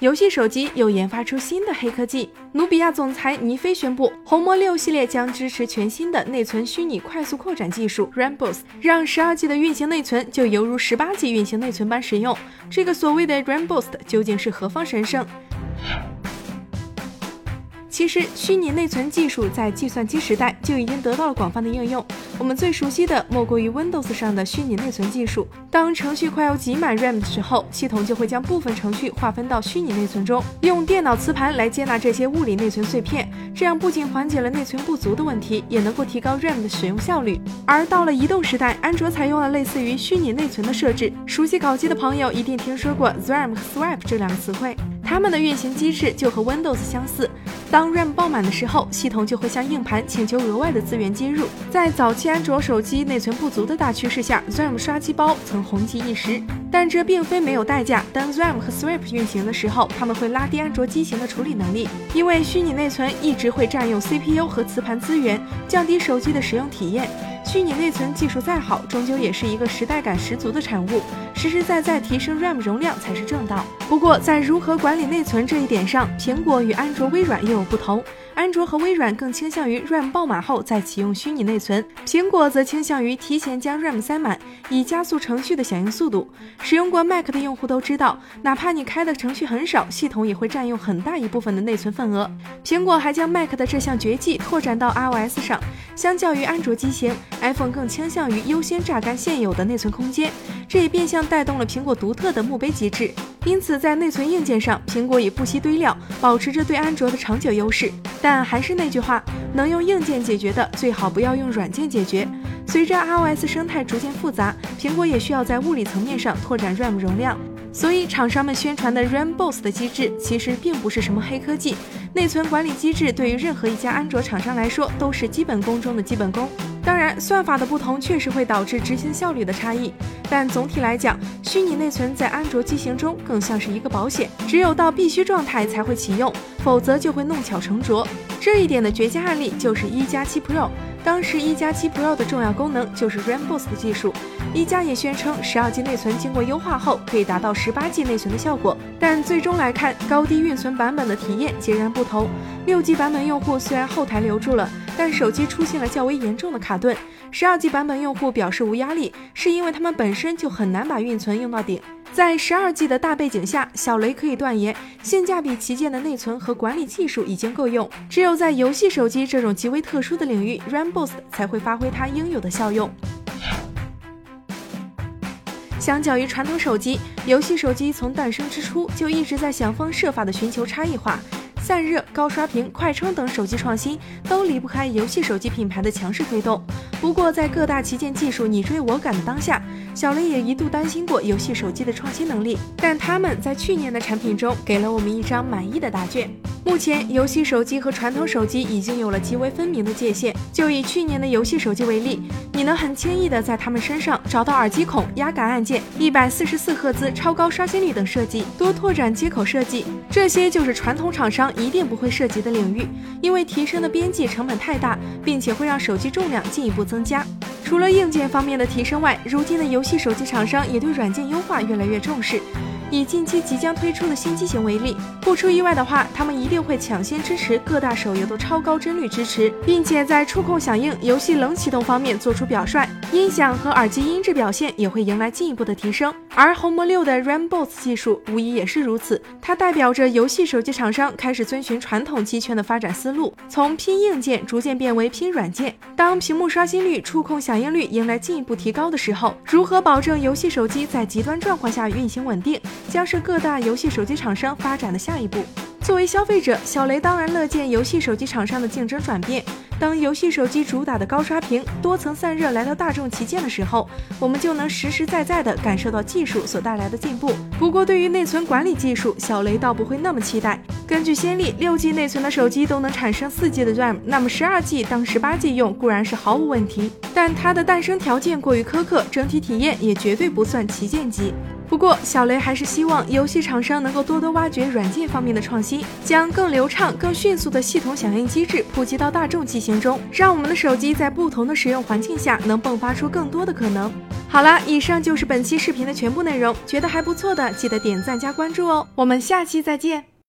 游戏手机又研发出新的黑科技。努比亚总裁尼飞宣布，红魔六系列将支持全新的内存虚拟快速扩展技术 RAM Boost，让十二 G 的运行内存就犹如十八 G 运行内存般使用。这个所谓的 RAM Boost 究竟是何方神圣？其实，虚拟内存技术在计算机时代就已经得到了广泛的应用。我们最熟悉的莫过于 Windows 上的虚拟内存技术。当程序快要挤满 RAM 的时候，系统就会将部分程序划分到虚拟内存中，用电脑磁盘来接纳这些物理内存碎片。这样不仅缓解了内存不足的问题，也能够提高 RAM 的使用效率。而到了移动时代，安卓采用了类似于虚拟内存的设置。熟悉搞机的朋友一定听说过 RAM 和 Swap 这两个词汇，它们的运行机制就和 Windows 相似。当 RAM 爆满的时候，系统就会向硬盘请求额外的资源接入。在早期安卓手机内存不足的大趋势下，RAM 刷机包曾红极一时。但这并非没有代价。当 RAM 和 Swap 运行的时候，他们会拉低安卓机型的处理能力，因为虚拟内存一直会占用 CPU 和磁盘资源，降低手机的使用体验。虚拟内存技术再好，终究也是一个时代感十足的产物。实实在在提升 RAM 容量才是正道。不过，在如何管理内存这一点上，苹果与安卓、微软又有不同。安卓和微软更倾向于 RAM 爆满后再启用虚拟内存，苹果则倾向于提前将 RAM 塞满，以加速程序的响应速度。使用过 Mac 的用户都知道，哪怕你开的程序很少，系统也会占用很大一部分的内存份额。苹果还将 Mac 的这项绝技拓展到 iOS 上，相较于安卓机型，iPhone 更倾向于优先榨干现有的内存空间，这也变相带动了苹果独特的墓碑机制。因此，在内存硬件上，苹果也不惜堆料，保持着对安卓的长久优势。但还是那句话，能用硬件解决的，最好不要用软件解决。随着 iOS 生态逐渐复杂，苹果也需要在物理层面上拓展 RAM 容量。所以，厂商们宣传的 RAM Boost 的机制，其实并不是什么黑科技。内存管理机制对于任何一家安卓厂商来说，都是基本功中的基本功。当然，算法的不同确实会导致执行效率的差异。但总体来讲，虚拟内存在安卓机型中更像是一个保险，只有到必须状态才会启用，否则就会弄巧成拙。这一点的绝佳案例就是一加七 Pro。当时一加七 Pro 的重要功能就是 RAM Boost 技术。一加也宣称，十二 G 内存经过优化后可以达到十八 G 内存的效果。但最终来看，高低运存版本的体验截然不同。六 G 版本用户虽然后台留住了，但手机出现了较为严重的卡顿。十二 G 版本用户表示无压力，是因为他们本身就很难把运存用到顶。在十二 G 的大背景下，小雷可以断言，性价比旗舰的内存和管理技术已经够用。只有在游戏手机这种极为特殊的领域，RAM Boost 才会发挥它应有的效用。相较于传统手机，游戏手机从诞生之初就一直在想方设法的寻求差异化。散热、高刷屏、快充等手机创新都离不开游戏手机品牌的强势推动。不过，在各大旗舰技术你追我赶的当下，小雷也一度担心过游戏手机的创新能力。但他们在去年的产品中给了我们一张满意的答卷。目前，游戏手机和传统手机已经有了极为分明的界限。就以去年的游戏手机为例，你能很轻易的在它们身上找到耳机孔、压感按键、一百四十四赫兹超高刷新率等设计，多拓展接口设计，这些就是传统厂商。一定不会涉及的领域，因为提升的边际成本太大，并且会让手机重量进一步增加。除了硬件方面的提升外，如今的游戏手机厂商也对软件优化越来越重视。以近期即将推出的新机型为例，不出意外的话，他们一定会抢先支持各大手游的超高帧率支持，并且在触控响应、游戏冷启动方面做出表率，音响和耳机音质表现也会迎来进一步的提升。而红魔六的 RAM Boost 技术无疑也是如此，它代表着游戏手机厂商开始遵循传统机圈的发展思路，从拼硬件逐渐变为拼软件。当屏幕刷新率、触控响应率迎来进一步提高的时候，如何保证游戏手机在极端状况下运行稳定？将是各大游戏手机厂商发展的下一步。作为消费者，小雷当然乐见游戏手机厂商的竞争转变。当游戏手机主打的高刷屏、多层散热来到大众旗舰的时候，我们就能实实在在地感受到技术所带来的进步。不过，对于内存管理技术，小雷倒不会那么期待。根据先例，六 G 内存的手机都能产生四 G 的 RAM，那么十二 G 当十八 G 用固然是毫无问题，但它的诞生条件过于苛刻，整体体验也绝对不算旗舰机。不过，小雷还是希望游戏厂商能够多多挖掘软件方面的创新，将更流畅、更迅速的系统响应机制普及到大众机型中，让我们的手机在不同的使用环境下能迸发出更多的可能。好了，以上就是本期视频的全部内容，觉得还不错的记得点赞加关注哦，我们下期再见。